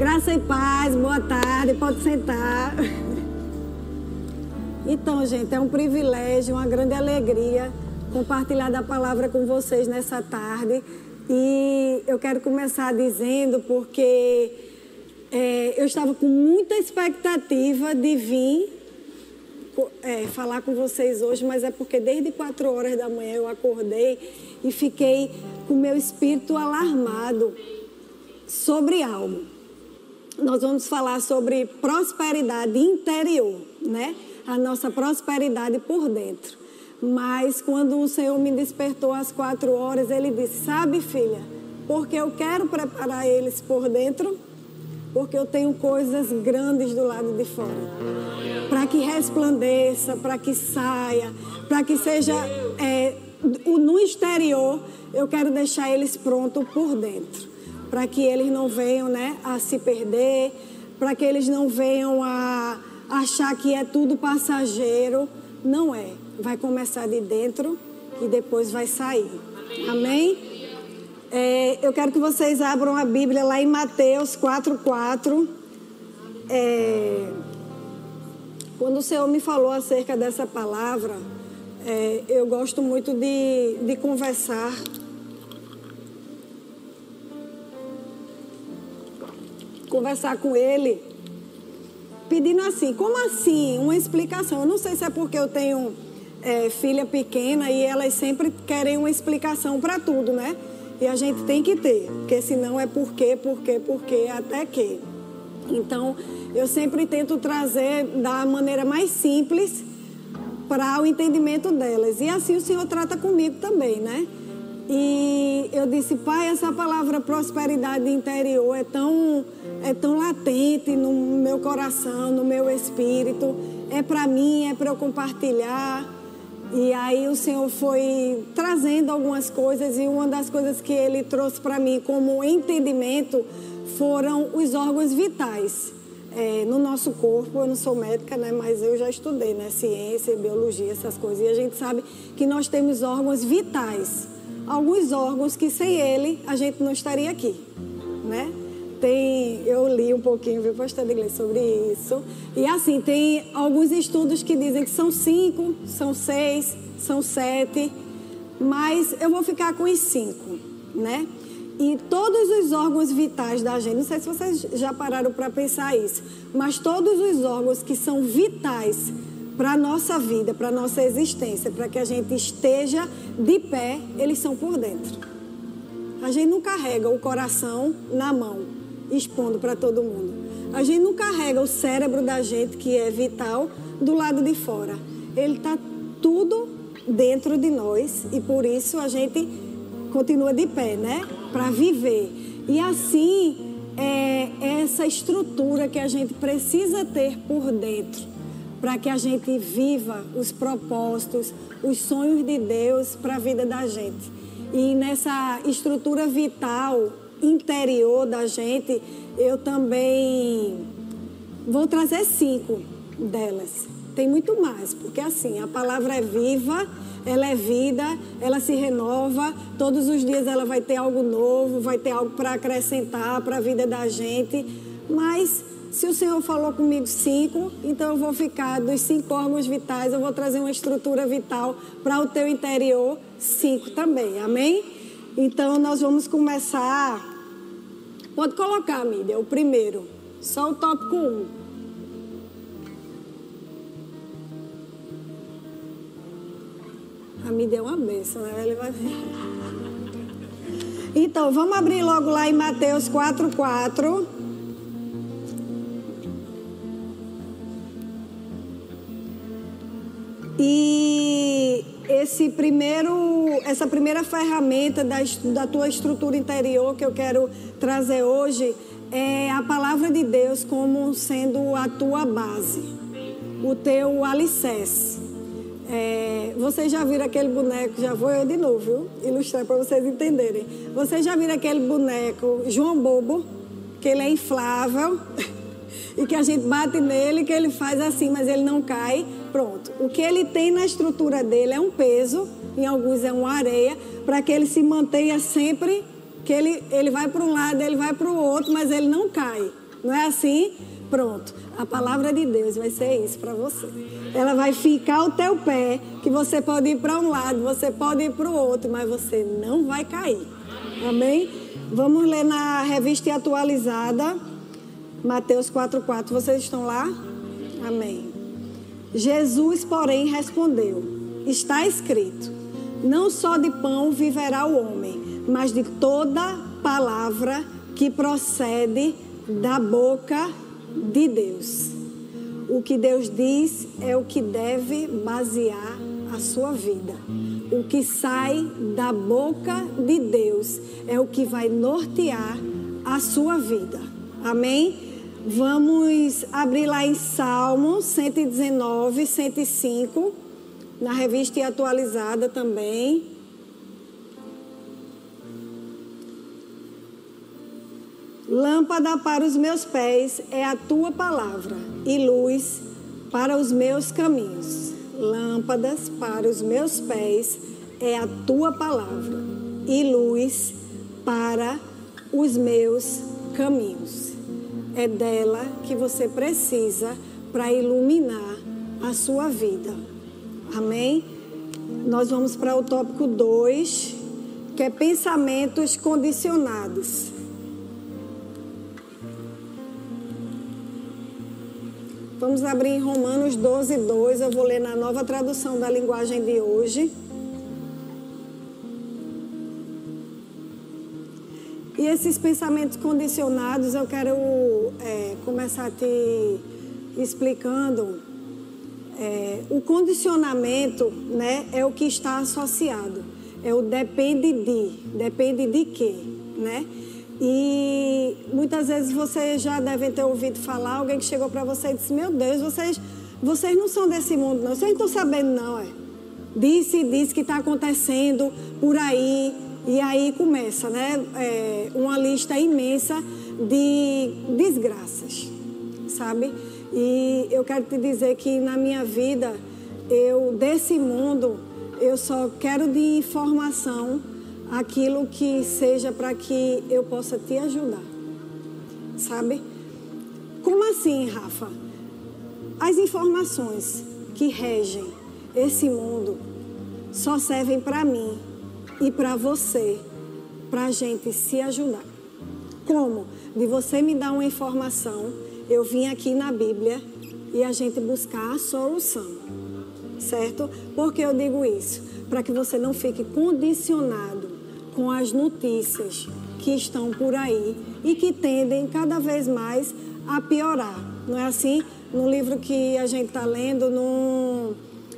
Graça e paz, boa tarde, pode sentar. Então, gente, é um privilégio, uma grande alegria compartilhar da palavra com vocês nessa tarde. E eu quero começar dizendo porque é, eu estava com muita expectativa de vir é, falar com vocês hoje, mas é porque desde quatro horas da manhã eu acordei e fiquei com meu espírito alarmado sobre algo. Nós vamos falar sobre prosperidade interior, né? A nossa prosperidade por dentro. Mas quando o Senhor me despertou às quatro horas, Ele disse: Sabe, filha, porque eu quero preparar eles por dentro, porque eu tenho coisas grandes do lado de fora. Para que resplandeça, para que saia, para que seja é, no exterior, eu quero deixar eles prontos por dentro. Para que eles não venham né, a se perder, para que eles não venham a achar que é tudo passageiro. Não é vai começar de dentro e depois vai sair. Amém? É, eu quero que vocês abram a Bíblia lá em Mateus 4,4. É, quando o Senhor me falou acerca dessa palavra, é, eu gosto muito de, de conversar. Conversar com Ele, pedindo assim: como assim? Uma explicação. Eu não sei se é porque eu tenho é, filha pequena e elas sempre querem uma explicação para tudo, né? E a gente tem que ter, porque senão é por quê, por quê, por quê, até que. Então, eu sempre tento trazer da maneira mais simples para o entendimento delas. E assim o Senhor trata comigo também, né? E eu disse, pai, essa palavra prosperidade interior é tão, é tão latente no meu coração, no meu espírito. É para mim, é para eu compartilhar. E aí o Senhor foi trazendo algumas coisas e uma das coisas que ele trouxe para mim como entendimento foram os órgãos vitais. É, no nosso corpo, eu não sou médica, né, mas eu já estudei, né, ciência, biologia, essas coisas, e a gente sabe que nós temos órgãos vitais. Alguns órgãos que sem ele a gente não estaria aqui, né? Tem, eu li um pouquinho, viu, pastor de inglês, sobre isso. E assim, tem alguns estudos que dizem que são cinco, são seis, são sete, mas eu vou ficar com os cinco, né? E todos os órgãos vitais da gente, não sei se vocês já pararam para pensar isso, mas todos os órgãos que são vitais para a nossa vida, para a nossa existência, para que a gente esteja de pé, eles são por dentro. A gente não carrega o coração na mão expondo para todo mundo. A gente não carrega o cérebro da gente, que é vital, do lado de fora. Ele está tudo dentro de nós e por isso a gente continua de pé, né? Para viver. E assim é essa estrutura que a gente precisa ter por dentro para que a gente viva os propósitos, os sonhos de Deus para a vida da gente. E nessa estrutura vital interior da gente, eu também vou trazer cinco delas. Tem muito mais, porque assim, a palavra é viva, ela é vida, ela se renova, todos os dias ela vai ter algo novo, vai ter algo para acrescentar para a vida da gente. Mas se o Senhor falou comigo cinco, então eu vou ficar dos cinco órgãos vitais, eu vou trazer uma estrutura vital para o teu interior, cinco também, amém? Então nós vamos começar Pode colocar, mídia, o primeiro. Só o tópico 1. A mídia é uma benção, né? Ele vai Então, vamos abrir logo lá em Mateus 4, 4. E esse primeiro, essa primeira ferramenta da, da tua estrutura interior que eu quero trazer hoje é a palavra de Deus como sendo a tua base, o teu alicerce. É, vocês já viram aquele boneco, já vou eu de novo, viu? ilustrar para vocês entenderem. Vocês já viram aquele boneco João Bobo, que ele é inflável e que a gente bate nele, que ele faz assim, mas ele não cai. Pronto. O que ele tem na estrutura dele é um peso, em alguns é uma areia, para que ele se mantenha sempre, que ele, ele vai para um lado, ele vai para o outro, mas ele não cai. Não é assim? Pronto. A palavra de Deus vai ser isso para você. Ela vai ficar ao teu pé, que você pode ir para um lado, você pode ir para o outro, mas você não vai cair. Amém? Vamos ler na revista atualizada, Mateus 4,4. Vocês estão lá? Amém. Jesus, porém, respondeu: Está escrito: Não só de pão viverá o homem, mas de toda palavra que procede da boca de Deus. O que Deus diz é o que deve basear a sua vida. O que sai da boca de Deus é o que vai nortear a sua vida. Amém? Vamos abrir lá em Salmo 119, 105, na revista atualizada também. Lâmpada para os meus pés é a tua palavra e luz para os meus caminhos. Lâmpadas para os meus pés é a tua palavra e luz para os meus caminhos é dela que você precisa para iluminar a sua vida. Amém? Nós vamos para o tópico 2, que é pensamentos condicionados. Vamos abrir em Romanos 12, 2. Eu vou ler na nova tradução da linguagem de hoje. E esses pensamentos condicionados, eu quero é, começar te explicando. É, o condicionamento né, é o que está associado. É o depende de. Depende de quê? Né? E muitas vezes vocês já devem ter ouvido falar, alguém que chegou para você e disse, meu Deus, vocês, vocês não são desse mundo, não. Vocês não estão sabendo, não, é. Disse, disse que está acontecendo por aí e aí começa, né, é, uma lista imensa de desgraças, sabe? E eu quero te dizer que na minha vida, eu desse mundo, eu só quero de informação aquilo que seja para que eu possa te ajudar, sabe? Como assim, Rafa? As informações que regem esse mundo só servem para mim e para você, para a gente se ajudar. Como? De você me dar uma informação, eu vim aqui na Bíblia e a gente buscar a solução. Certo? Por que eu digo isso? Para que você não fique condicionado com as notícias que estão por aí e que tendem cada vez mais a piorar. Não é assim? No livro que a gente está lendo, no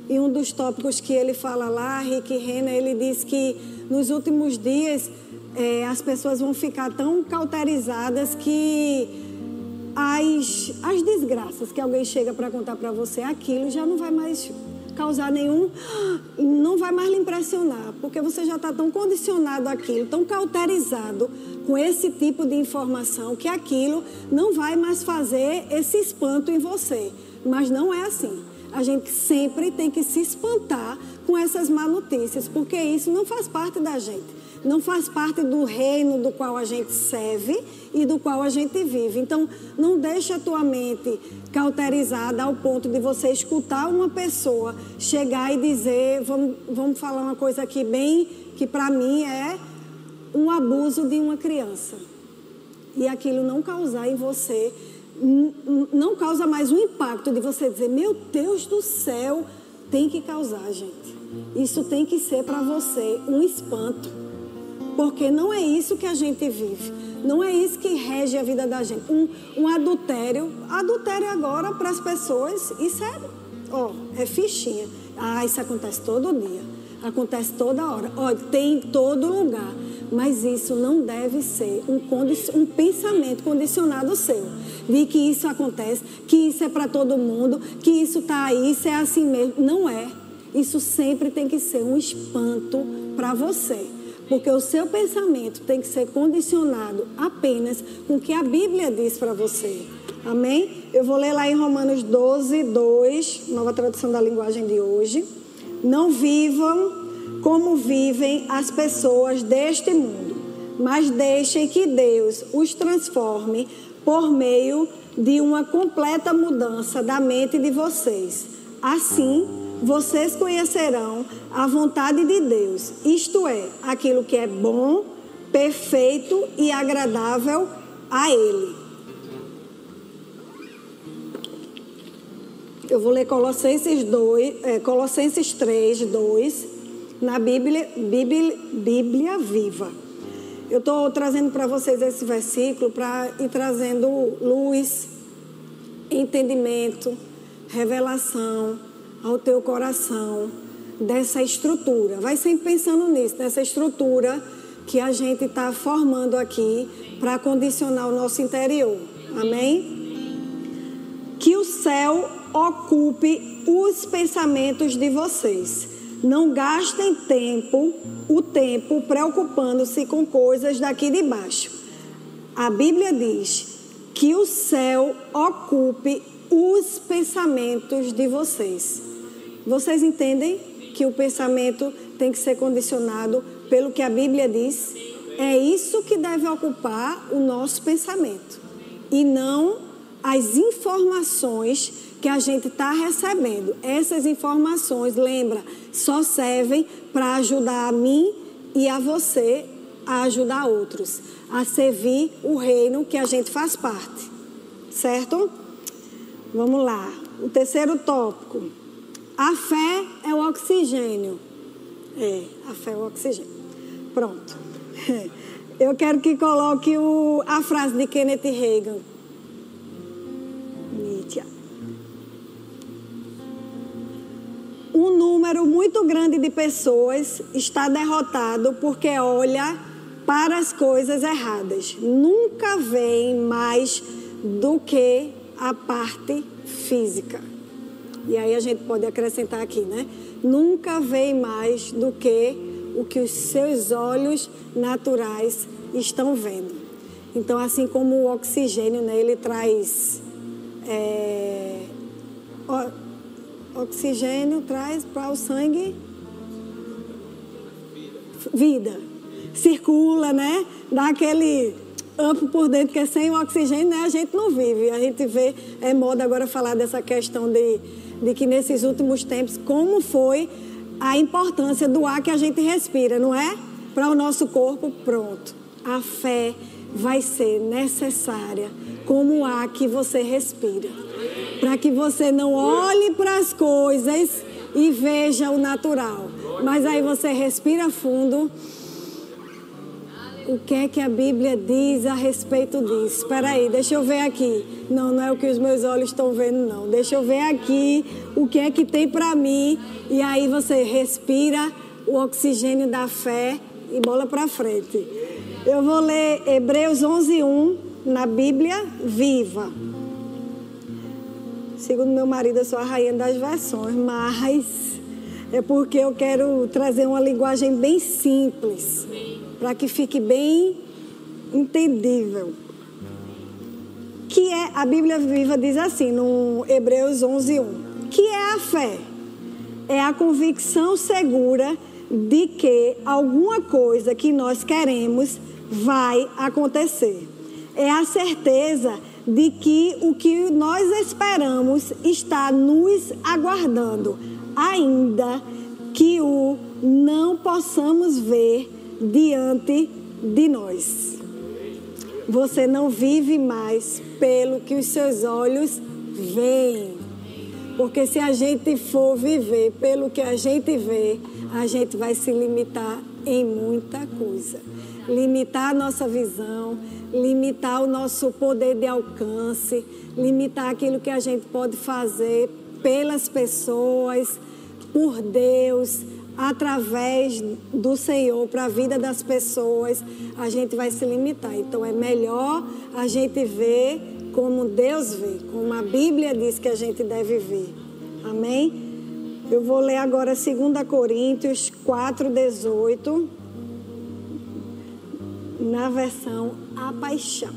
e um dos tópicos que ele fala lá, Rick Renner, ele diz que nos últimos dias é, as pessoas vão ficar tão cauterizadas que as, as desgraças que alguém chega para contar para você, aquilo já não vai mais causar nenhum, não vai mais lhe impressionar, porque você já está tão condicionado àquilo, tão cauterizado com esse tipo de informação, que aquilo não vai mais fazer esse espanto em você. Mas não é assim a gente sempre tem que se espantar com essas má notícias, porque isso não faz parte da gente. Não faz parte do reino do qual a gente serve e do qual a gente vive. Então, não deixe a tua mente cauterizada ao ponto de você escutar uma pessoa chegar e dizer, vamos, vamos falar uma coisa aqui bem, que para mim é um abuso de uma criança. E aquilo não causar em você não causa mais um impacto de você dizer, meu Deus do céu, tem que causar, gente. Isso tem que ser para você um espanto. Porque não é isso que a gente vive. Não é isso que rege a vida da gente. Um, um adultério. Adultério agora para as pessoas, isso é, ó, é fichinha. Ah, isso acontece todo dia. Acontece toda hora. Olha, tem em todo lugar. Mas isso não deve ser um, um pensamento condicionado seu. De que isso acontece, que isso é para todo mundo, que isso está aí, isso é assim mesmo. Não é. Isso sempre tem que ser um espanto para você. Porque o seu pensamento tem que ser condicionado apenas com o que a Bíblia diz para você. Amém? Eu vou ler lá em Romanos 12, 2, nova tradução da linguagem de hoje. Não vivam como vivem as pessoas deste mundo, mas deixem que Deus os transforme por meio de uma completa mudança da mente de vocês. Assim, vocês conhecerão a vontade de Deus, isto é, aquilo que é bom, perfeito e agradável a Ele. Eu vou ler Colossenses, 2, é, Colossenses 3, 2, na Bíblia, Bíblia, Bíblia Viva. Eu estou trazendo para vocês esse versículo para ir trazendo luz, entendimento, revelação ao teu coração dessa estrutura. Vai sempre pensando nisso, nessa estrutura que a gente está formando aqui para condicionar o nosso interior. Amém? Que o céu ocupe os pensamentos de vocês. Não gastem tempo, o tempo, preocupando-se com coisas daqui de baixo. A Bíblia diz que o céu ocupe os pensamentos de vocês. Vocês entendem que o pensamento tem que ser condicionado pelo que a Bíblia diz? É isso que deve ocupar o nosso pensamento e não as informações que a gente está recebendo. Essas informações, lembra, só servem para ajudar a mim e a você a ajudar outros, a servir o reino que a gente faz parte. Certo? Vamos lá. O terceiro tópico. A fé é o oxigênio. É, a fé é o oxigênio. Pronto. Eu quero que coloque o, a frase de Kenneth Reagan. Um número muito grande de pessoas está derrotado porque olha para as coisas erradas. Nunca vem mais do que a parte física. E aí a gente pode acrescentar aqui, né? Nunca vem mais do que o que os seus olhos naturais estão vendo. Então, assim como o oxigênio, né, ele traz é, Oxigênio traz para o sangue vida. Circula, né? Dá aquele amplo por dentro, que é sem o oxigênio, né? A gente não vive. A gente vê, é moda agora falar dessa questão de, de que nesses últimos tempos, como foi a importância do ar que a gente respira, não é? Para o nosso corpo, pronto. A fé vai ser necessária como ar que você respira para que você não olhe para as coisas e veja o natural. Mas aí você respira fundo. O que é que a Bíblia diz a respeito disso? Espera aí, deixa eu ver aqui. Não, não é o que os meus olhos estão vendo, não. Deixa eu ver aqui o que é que tem para mim. E aí você respira o oxigênio da fé e bola para frente. Eu vou ler Hebreus 11:1 na Bíblia Viva. Segundo meu marido, eu sou a rainha das versões, mas é porque eu quero trazer uma linguagem bem simples, para que fique bem entendível. Que é, a Bíblia Viva diz assim, no Hebreus 11:1, que é a fé? É a convicção segura de que alguma coisa que nós queremos vai acontecer. É a certeza de que o que nós esperamos está nos aguardando, ainda que o não possamos ver diante de nós. Você não vive mais pelo que os seus olhos veem. Porque se a gente for viver pelo que a gente vê, a gente vai se limitar em muita coisa. Limitar a nossa visão, limitar o nosso poder de alcance, limitar aquilo que a gente pode fazer pelas pessoas, por Deus, através do Senhor para a vida das pessoas, a gente vai se limitar. Então é melhor a gente ver como Deus vê, como a Bíblia diz que a gente deve ver. Amém? Eu vou ler agora 2 Coríntios 4, 18, na versão a paixão.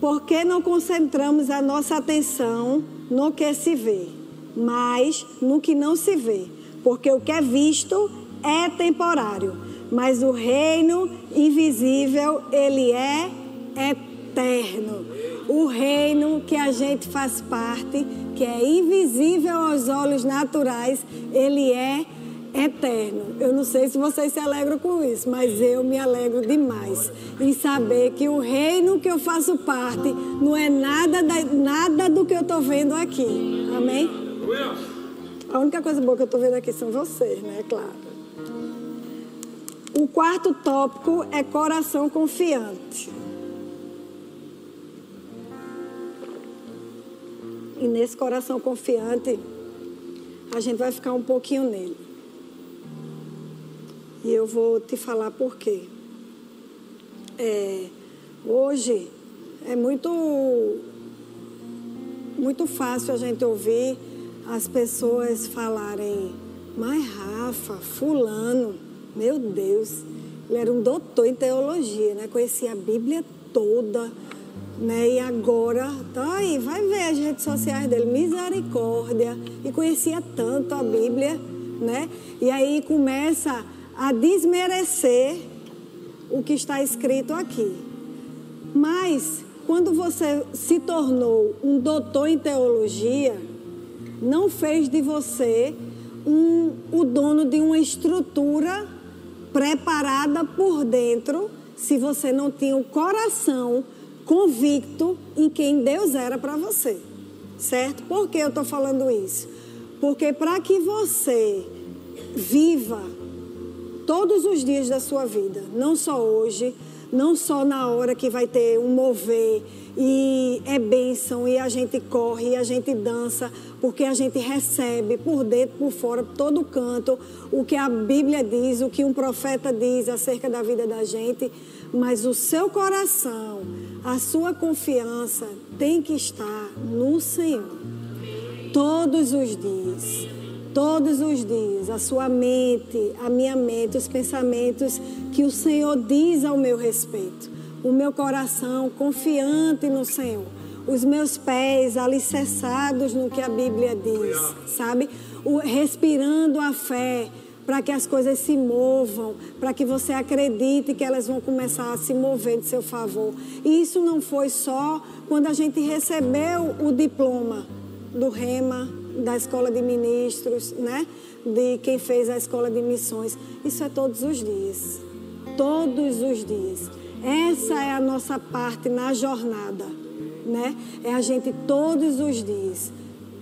Por que não concentramos a nossa atenção no que se vê, mas no que não se vê? Porque o que é visto é temporário, mas o reino invisível, ele é eterno. O reino que a gente faz parte, que é invisível aos olhos naturais, ele é eterno. Eu não sei se vocês se alegram com isso, mas eu me alegro demais em saber que o reino que eu faço parte não é nada, da, nada do que eu estou vendo aqui. Amém? A única coisa boa que eu estou vendo aqui são vocês, né? Claro. O quarto tópico é coração confiante. E nesse coração confiante, a gente vai ficar um pouquinho nele. E eu vou te falar por quê. É, hoje é muito, muito fácil a gente ouvir as pessoas falarem, mas Rafa, fulano, meu Deus, ele era um doutor em teologia, né? Conhecia a Bíblia toda, né? E agora, tá aí, vai ver as redes sociais dele, misericórdia, e conhecia tanto a Bíblia, né? E aí começa a desmerecer o que está escrito aqui. Mas quando você se tornou um doutor em teologia, não fez de você um, o dono de uma estrutura preparada por dentro se você não tinha o coração convicto em quem Deus era para você. Certo? Por que eu estou falando isso? Porque para que você viva todos os dias da sua vida, não só hoje, não só na hora que vai ter um mover e é bênção e a gente corre e a gente dança, porque a gente recebe por dentro, por fora, por todo canto, o que a Bíblia diz, o que um profeta diz acerca da vida da gente, mas o seu coração, a sua confiança tem que estar no Senhor. Todos os dias, todos os dias, a sua mente, a minha mente, os pensamentos que o Senhor diz ao meu respeito o meu coração confiante no Senhor, os meus pés alicerçados no que a Bíblia diz, sabe? O, respirando a fé para que as coisas se movam, para que você acredite que elas vão começar a se mover de seu favor. E isso não foi só quando a gente recebeu o diploma do REMA, da Escola de Ministros, né? De quem fez a Escola de Missões. Isso é todos os dias. Todos os dias. Essa é a nossa parte na jornada, né? É a gente todos os dias.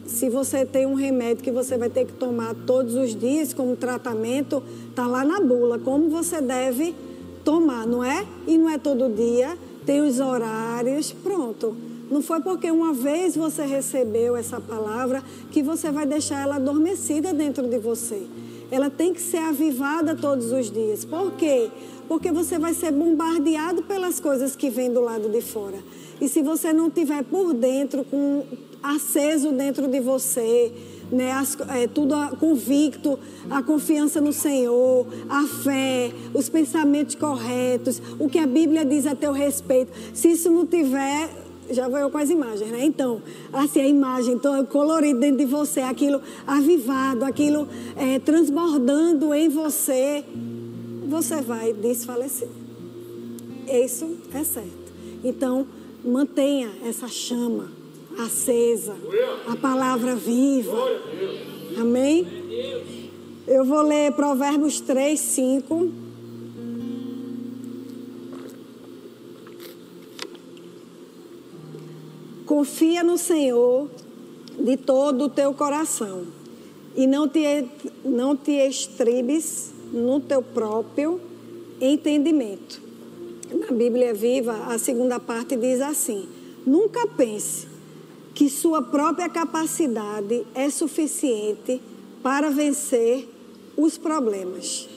Se você tem um remédio que você vai ter que tomar todos os dias como tratamento, tá lá na bula como você deve tomar, não é? E não é todo dia, tem os horários, pronto. Não foi porque uma vez você recebeu essa palavra que você vai deixar ela adormecida dentro de você. Ela tem que ser avivada todos os dias. Por quê? porque você vai ser bombardeado pelas coisas que vêm do lado de fora. E se você não tiver por dentro, com aceso dentro de você, né, as, é, tudo convicto, a confiança no Senhor, a fé, os pensamentos corretos, o que a Bíblia diz a teu respeito. Se isso não tiver, já vou eu com as imagens, né? Então, assim, a imagem toda colorida dentro de você, aquilo avivado, aquilo é, transbordando em você você vai desfalecer. Isso é certo. Então, mantenha essa chama acesa, a palavra viva. Amém? Eu vou ler Provérbios 3, 5. Confia no Senhor de todo o teu coração e não te, não te estribes no teu próprio entendimento. Na Bíblia Viva, a segunda parte diz assim: nunca pense que sua própria capacidade é suficiente para vencer os problemas.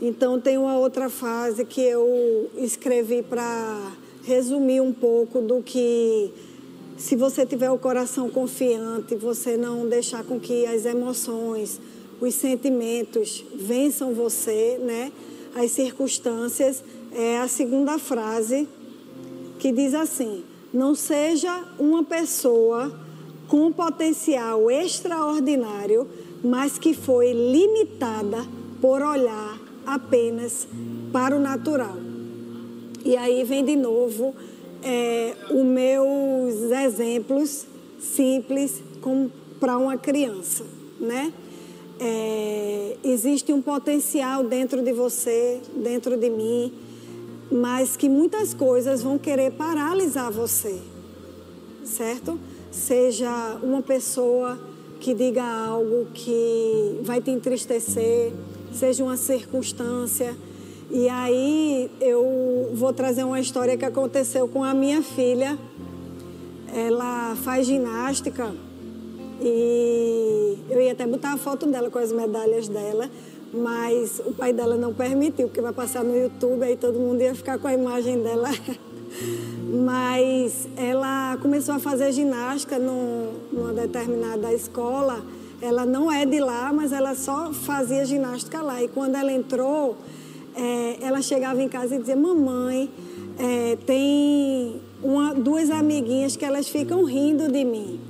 Então, tem uma outra frase que eu escrevi para resumir um pouco do que, se você tiver o coração confiante, você não deixar com que as emoções, os sentimentos vençam você, né? As circunstâncias é a segunda frase que diz assim: não seja uma pessoa com potencial extraordinário, mas que foi limitada por olhar apenas para o natural. E aí vem de novo é, os meus exemplos simples para uma criança, né? É, existe um potencial dentro de você, dentro de mim, mas que muitas coisas vão querer paralisar você, certo? Seja uma pessoa que diga algo que vai te entristecer, seja uma circunstância. E aí eu vou trazer uma história que aconteceu com a minha filha. Ela faz ginástica e eu ia até botar a foto dela com as medalhas dela, mas o pai dela não permitiu, porque vai passar no YouTube, aí todo mundo ia ficar com a imagem dela. mas ela começou a fazer ginástica num, numa determinada escola. Ela não é de lá, mas ela só fazia ginástica lá. E quando ela entrou, é, ela chegava em casa e dizia: Mamãe, é, tem uma, duas amiguinhas que elas ficam rindo de mim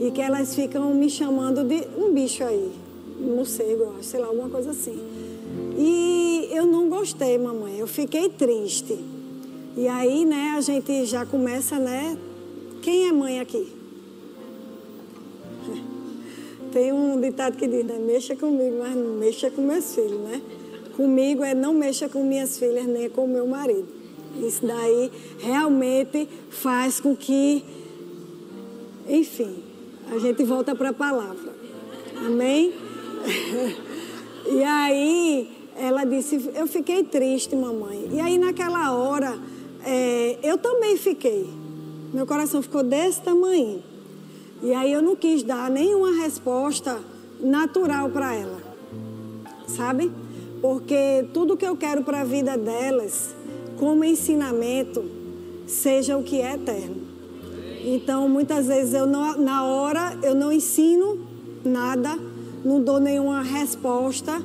e que elas ficam me chamando de um bicho aí, um morcego, sei lá, alguma coisa assim. E eu não gostei, mamãe, eu fiquei triste. E aí, né, a gente já começa, né? Quem é mãe aqui? Tem um ditado que diz, né? Mexa comigo, mas não mexa com meus filhos, né? Comigo é não mexa com minhas filhas nem com meu marido. Isso daí realmente faz com que, enfim, a gente volta para a palavra. Amém? e aí ela disse, eu fiquei triste, mamãe. E aí naquela hora é, eu também fiquei. Meu coração ficou desse tamanho. E aí eu não quis dar nenhuma resposta natural para ela. Sabe? Porque tudo que eu quero para a vida delas, como ensinamento, seja o que é eterno. Então, muitas vezes eu não, na hora eu não ensino nada, não dou nenhuma resposta,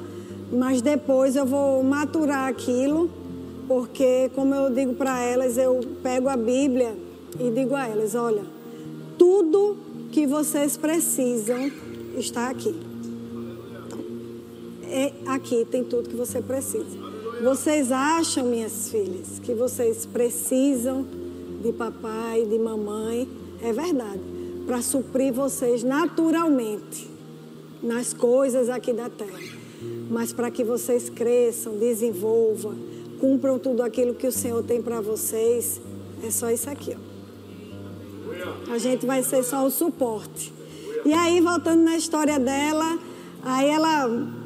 mas depois eu vou maturar aquilo, porque como eu digo para elas, eu pego a Bíblia e digo a elas, olha, tudo que vocês precisam está aqui. É aqui tem tudo que você precisa. Vocês acham, minhas filhas, que vocês precisam de papai, de mamãe, é verdade, para suprir vocês naturalmente nas coisas aqui da terra. Mas para que vocês cresçam, desenvolvam, cumpram tudo aquilo que o Senhor tem para vocês, é só isso aqui, ó. A gente vai ser só o suporte. E aí, voltando na história dela, aí ela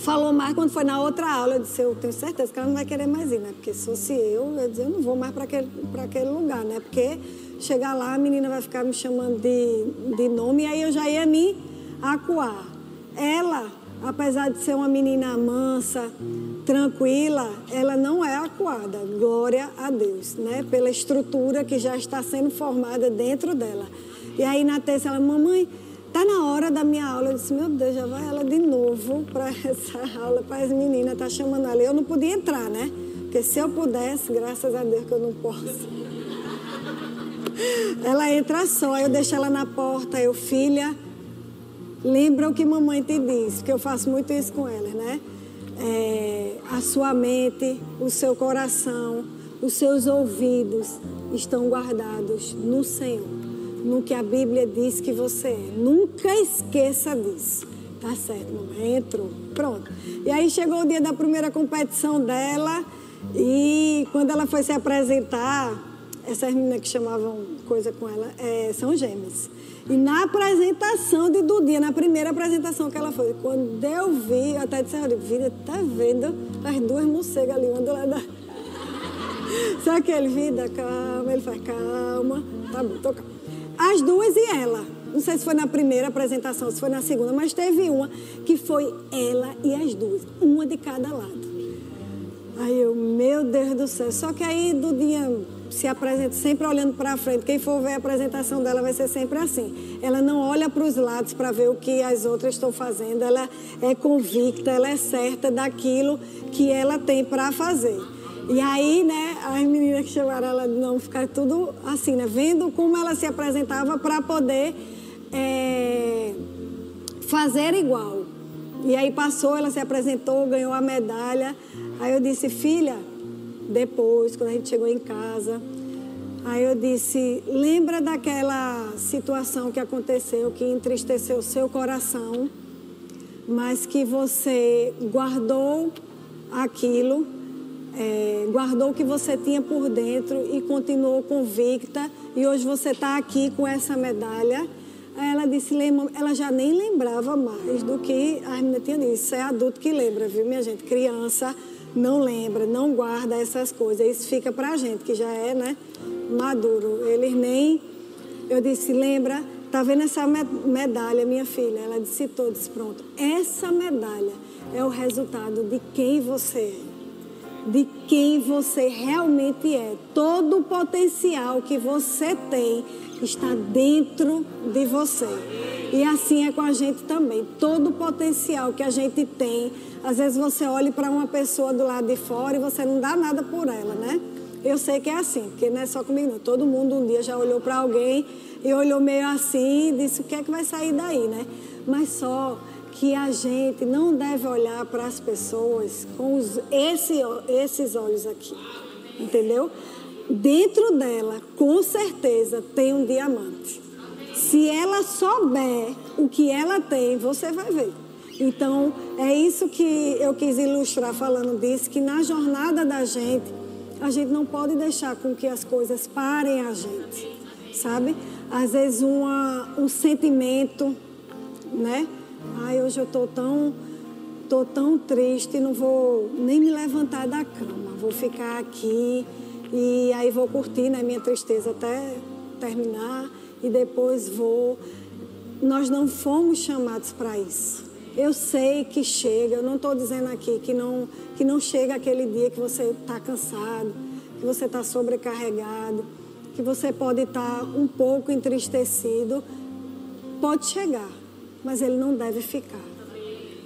falou mais quando foi na outra aula. Eu disse, eu tenho certeza que ela não vai querer mais ir, né? Porque se fosse eu, eu disse, eu não vou mais para aquele, aquele lugar, né? Porque chegar lá, a menina vai ficar me chamando de, de nome e aí eu já ia me acuar. Ela, apesar de ser uma menina mansa, tranquila, ela não é acuada. Glória a Deus, né? Pela estrutura que já está sendo formada dentro dela. E aí na terça ela, mamãe Tá na hora da minha aula. Eu disse, meu Deus, já vai ela de novo para essa aula, para as meninas, tá chamando ela. Eu não podia entrar, né? Porque se eu pudesse, graças a Deus que eu não posso. Ela entra só, eu deixo ela na porta, eu, filha, lembra o que mamãe te disse, que eu faço muito isso com elas, né? É, a sua mente, o seu coração, os seus ouvidos estão guardados no Senhor no que a Bíblia diz que você é. Nunca esqueça disso. Tá certo, mamãe? Entrou. Pronto. E aí chegou o dia da primeira competição dela e quando ela foi se apresentar, essas meninas que chamavam coisa com ela é, são gêmeas. E na apresentação de Dudinha, na primeira apresentação que ela foi, quando eu vi, eu até disse, olha, vida, tá vendo as duas morcegas ali, uma do lado da... Sabe aquele, vida, calma, ele faz, calma, tá bom, tô calma. As duas e ela. Não sei se foi na primeira apresentação, se foi na segunda, mas teve uma que foi ela e as duas, uma de cada lado. Aí eu, meu Deus do céu. Só que aí do dia se apresenta sempre olhando para frente. Quem for ver a apresentação dela vai ser sempre assim. Ela não olha para os lados para ver o que as outras estão fazendo. Ela é convicta, ela é certa daquilo que ela tem para fazer. E aí, né, as meninas que chamaram ela não ficar tudo assim, né, vendo como ela se apresentava para poder é, fazer igual. E aí passou, ela se apresentou, ganhou a medalha. Aí eu disse, filha, depois, quando a gente chegou em casa, aí eu disse, lembra daquela situação que aconteceu, que entristeceu seu coração, mas que você guardou aquilo, é, guardou o que você tinha por dentro e continuou convicta, e hoje você está aqui com essa medalha. Aí ela disse, ela já nem lembrava mais do que a menina tinha dito. Isso é adulto que lembra, viu, minha gente? Criança não lembra, não guarda essas coisas. Isso fica pra gente, que já é, né, maduro. Eles nem. Eu disse, lembra, tá vendo essa medalha, minha filha? Ela disse todos, pronto. Essa medalha é o resultado de quem você é de quem você realmente é. Todo o potencial que você tem está dentro de você. E assim é com a gente também. Todo o potencial que a gente tem, às vezes você olha para uma pessoa do lado de fora e você não dá nada por ela, né? Eu sei que é assim, porque não é só comigo, não. Todo mundo um dia já olhou para alguém e olhou meio assim e disse: o que é que vai sair daí, né? Mas só que a gente não deve olhar para as pessoas com os, esse, esses olhos aqui, entendeu? Dentro dela, com certeza, tem um diamante. Se ela souber o que ela tem, você vai ver. Então, é isso que eu quis ilustrar falando disso, que na jornada da gente, a gente não pode deixar com que as coisas parem a gente, sabe? Às vezes uma, um sentimento, né? Ai, hoje eu tô tão, tô tão triste, não vou nem me levantar da cama. Vou ficar aqui e aí vou curtir né, minha tristeza até terminar e depois vou. Nós não fomos chamados para isso. Eu sei que chega, eu não estou dizendo aqui que não, que não chega aquele dia que você está cansado, que você está sobrecarregado, que você pode estar tá um pouco entristecido. Pode chegar, mas ele não deve ficar.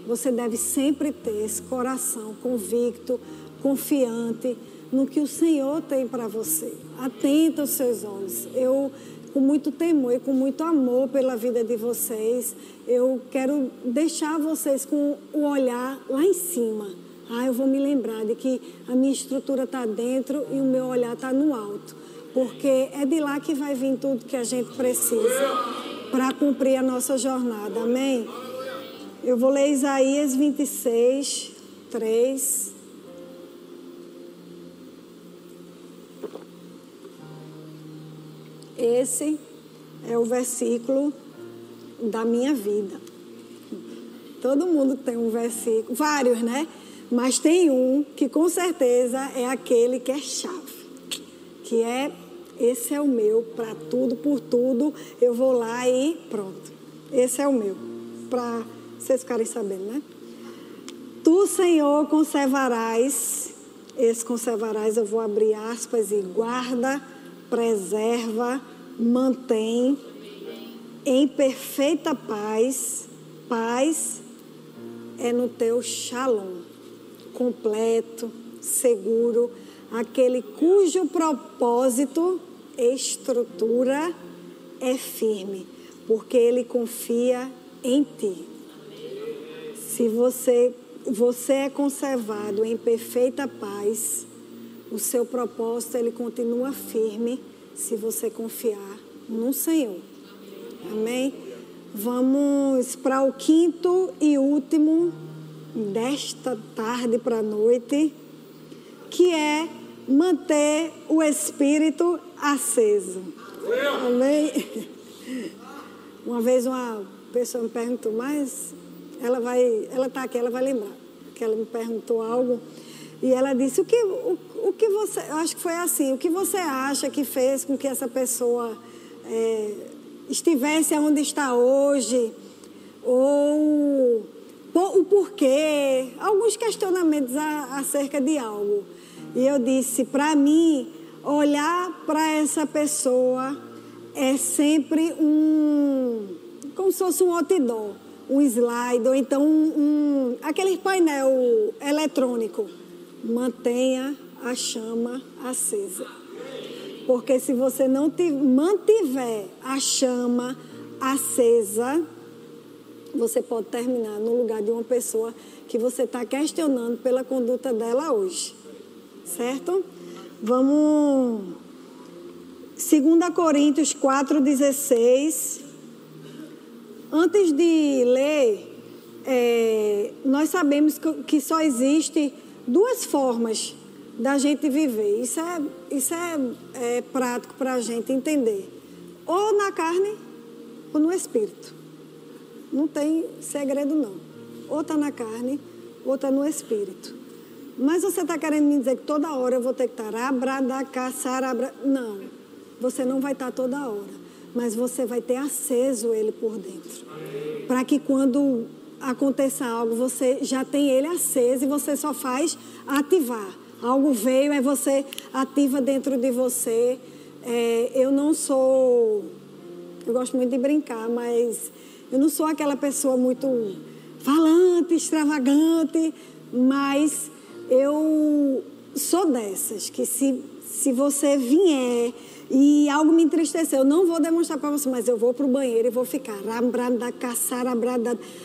Você deve sempre ter esse coração convicto, confiante no que o Senhor tem para você. Atenta os seus olhos. Eu, com muito temor e com muito amor pela vida de vocês, eu quero deixar vocês com o olhar lá em cima. Ah, eu vou me lembrar de que a minha estrutura está dentro e o meu olhar está no alto. Porque é de lá que vai vir tudo que a gente precisa para cumprir a nossa jornada. Amém? Eu vou ler Isaías 26, 3. Esse é o versículo da minha vida. Todo mundo tem um versículo, vários, né? Mas tem um que com certeza é aquele que é chave, que é esse é o meu, para tudo, por tudo, eu vou lá e pronto. Esse é o meu, para vocês ficarem sabendo, né? Tu, Senhor, conservarás, esse conservarás, eu vou abrir aspas e guarda, preserva, mantém em perfeita paz. Paz é no teu shalom, completo, seguro aquele cujo propósito, estrutura é firme, porque ele confia em ti. Se você você é conservado em perfeita paz, o seu propósito ele continua firme se você confiar no Senhor. Amém? Vamos para o quinto e último desta tarde para a noite, que é manter o espírito aceso. Amém? Uma vez uma pessoa me perguntou, mas ela vai, ela está aqui, ela vai lembrar que ela me perguntou algo e ela disse o que, o, o que você, eu acho que foi assim, o que você acha que fez com que essa pessoa é, estivesse onde está hoje ou o porquê, alguns questionamentos acerca de algo. E eu disse, para mim, olhar para essa pessoa é sempre um. como se fosse um outdoor, um slide, ou então um, um, aquele painel eletrônico. Mantenha a chama acesa. Porque se você não mantiver a chama acesa, você pode terminar no lugar de uma pessoa que você está questionando pela conduta dela hoje. Certo? Vamos. 2 Coríntios 4,16. Antes de ler, é, nós sabemos que só existe duas formas da gente viver. Isso é, isso é, é prático para a gente entender. Ou na carne ou no espírito. Não tem segredo, não. Ou está na carne, ou está no espírito. Mas você está querendo me dizer que toda hora eu vou ter que estar abradacar, sarabra... Não, você não vai estar toda hora. Mas você vai ter aceso ele por dentro. Para que quando aconteça algo, você já tem ele aceso e você só faz ativar. Algo veio, é você ativa dentro de você. É, eu não sou... Eu gosto muito de brincar, mas eu não sou aquela pessoa muito falante, extravagante, mas eu sou dessas que se, se você vier e algo me entristeceu, eu não vou demonstrar para você, mas eu vou para o banheiro e vou ficar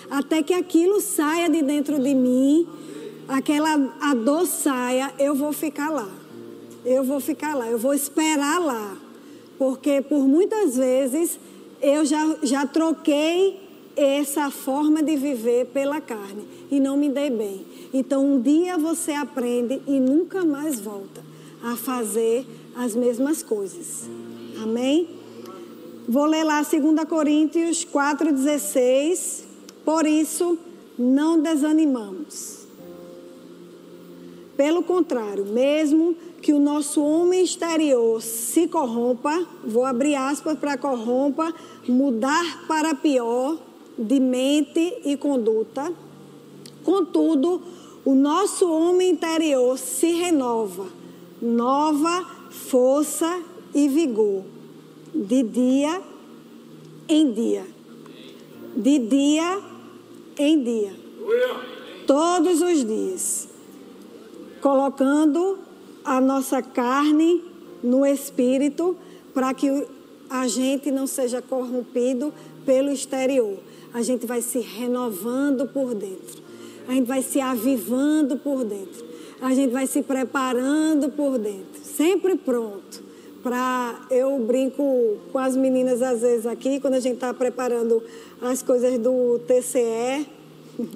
até que aquilo saia de dentro de mim, aquela a dor saia, eu vou ficar lá. Eu vou ficar lá, eu vou esperar lá. Porque por muitas vezes eu já, já troquei essa forma de viver pela carne e não me dei bem. Então, um dia você aprende e nunca mais volta a fazer as mesmas coisas. Amém? Vou ler lá 2 Coríntios 4,16. Por isso, não desanimamos. Pelo contrário, mesmo que o nosso homem exterior se corrompa, vou abrir aspas para corrompa, mudar para pior de mente e conduta. Contudo, o nosso homem interior se renova, nova força e vigor, de dia em dia. De dia em dia. Todos os dias. Colocando a nossa carne no espírito para que a gente não seja corrompido pelo exterior. A gente vai se renovando por dentro. A gente vai se avivando por dentro. A gente vai se preparando por dentro. Sempre pronto. Para eu brinco com as meninas às vezes aqui, quando a gente está preparando as coisas do TCE.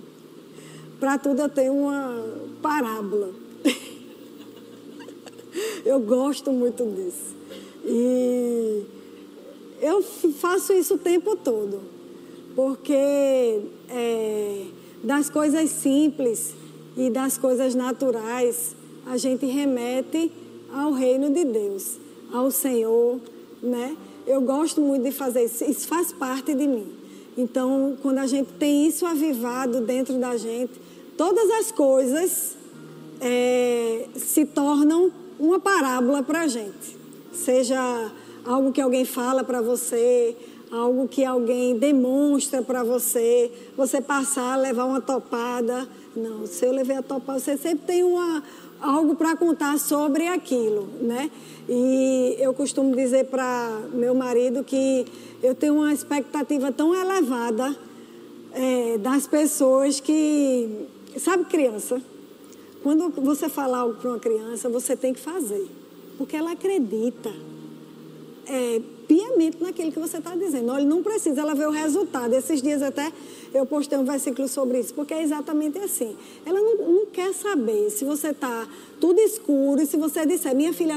Para tudo eu tenho uma parábola. Eu gosto muito disso. E eu faço isso o tempo todo, porque é, das coisas simples e das coisas naturais, a gente remete ao reino de Deus, ao Senhor, né? Eu gosto muito de fazer isso, isso faz parte de mim. Então, quando a gente tem isso avivado dentro da gente, todas as coisas é, se tornam uma parábola para a gente. Seja algo que alguém fala para você, algo que alguém demonstra para você, você passar, levar uma topada. Não, se eu levei a topada, você sempre tem uma, algo para contar sobre aquilo, né? E eu costumo dizer para meu marido que eu tenho uma expectativa tão elevada é, das pessoas que. Sabe, criança? Quando você fala algo para uma criança, você tem que fazer, porque ela acredita é, piamente naquilo que você está dizendo. Olha, não precisa ela ver o resultado. Esses dias até eu postei um versículo sobre isso, porque é exatamente assim. Ela não, não quer saber se você está tudo escuro e se você disser, minha filha,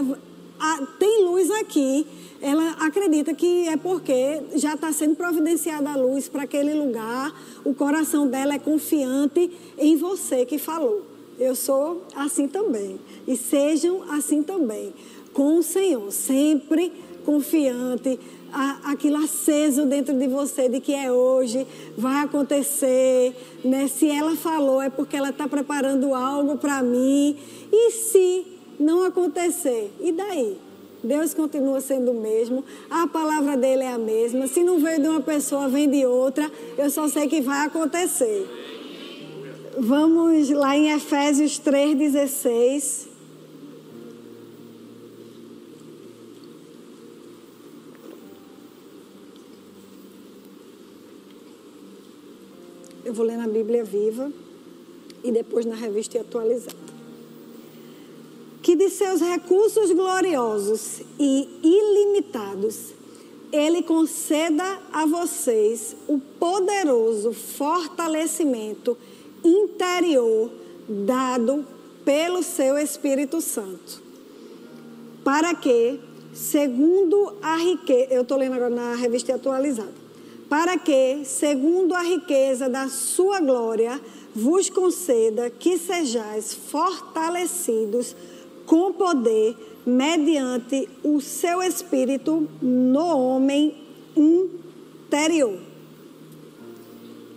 tem luz aqui, ela acredita que é porque já está sendo providenciada a luz para aquele lugar, o coração dela é confiante em você que falou. Eu sou assim também. E sejam assim também. Com o Senhor, sempre confiante, aquilo aceso dentro de você de que é hoje, vai acontecer, né? Se ela falou é porque ela está preparando algo para mim. E se não acontecer, e daí? Deus continua sendo o mesmo, a palavra dele é a mesma. Se não veio de uma pessoa, vem de outra. Eu só sei que vai acontecer. Vamos lá em Efésios 3,16. Eu vou ler na Bíblia Viva e depois na revista atualizada. Que de seus recursos gloriosos e ilimitados, Ele conceda a vocês o poderoso fortalecimento interior dado pelo seu Espírito Santo. Para que, segundo a riqueza, eu estou lendo agora na revista atualizada, para que, segundo a riqueza da sua glória, vos conceda que sejais fortalecidos com poder mediante o seu espírito no homem interior.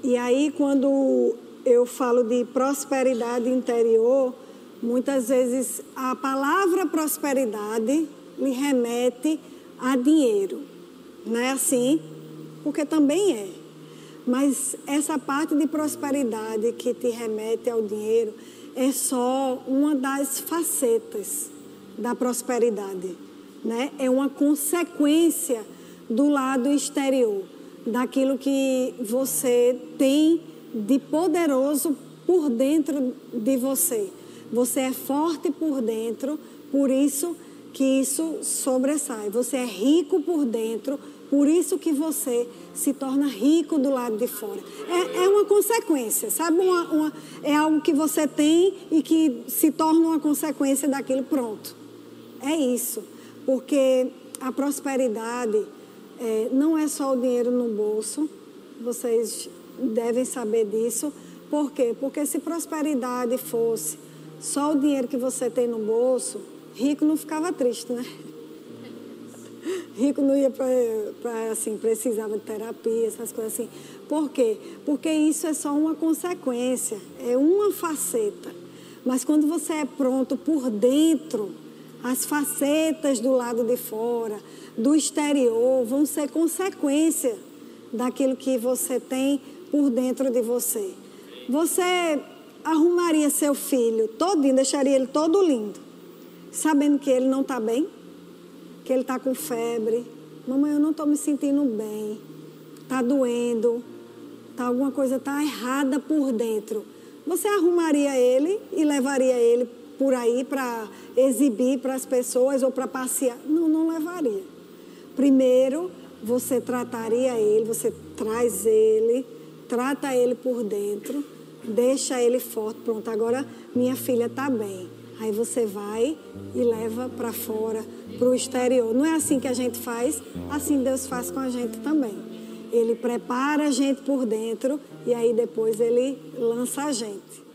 E aí, quando eu falo de prosperidade interior, muitas vezes a palavra prosperidade lhe remete a dinheiro. Não é assim? Porque também é. Mas essa parte de prosperidade que te remete ao dinheiro é só uma das facetas da prosperidade, né? É uma consequência do lado exterior, daquilo que você tem de poderoso por dentro de você. Você é forte por dentro, por isso que isso sobressai. Você é rico por dentro, por isso que você se torna rico do lado de fora. É, é uma consequência, sabe? Uma, uma, é algo que você tem e que se torna uma consequência daquilo. Pronto. É isso. Porque a prosperidade é, não é só o dinheiro no bolso, vocês devem saber disso. Por quê? Porque se prosperidade fosse só o dinheiro que você tem no bolso, rico não ficava triste, né? Rico não ia para, assim, precisava de terapia, essas coisas assim. Por quê? Porque isso é só uma consequência, é uma faceta. Mas quando você é pronto por dentro, as facetas do lado de fora, do exterior, vão ser consequência daquilo que você tem por dentro de você. Você arrumaria seu filho todinho, deixaria ele todo lindo, sabendo que ele não está bem, que ele está com febre. Mamãe, eu não estou me sentindo bem, está doendo, tá, alguma coisa está errada por dentro. Você arrumaria ele e levaria ele por aí para exibir para as pessoas ou para passear? Não, não levaria. Primeiro, você trataria ele, você traz ele trata ele por dentro, deixa ele forte. Pronto, agora minha filha está bem. Aí você vai e leva para fora, para o exterior. Não é assim que a gente faz, assim Deus faz com a gente também. Ele prepara a gente por dentro e aí depois ele lança a gente.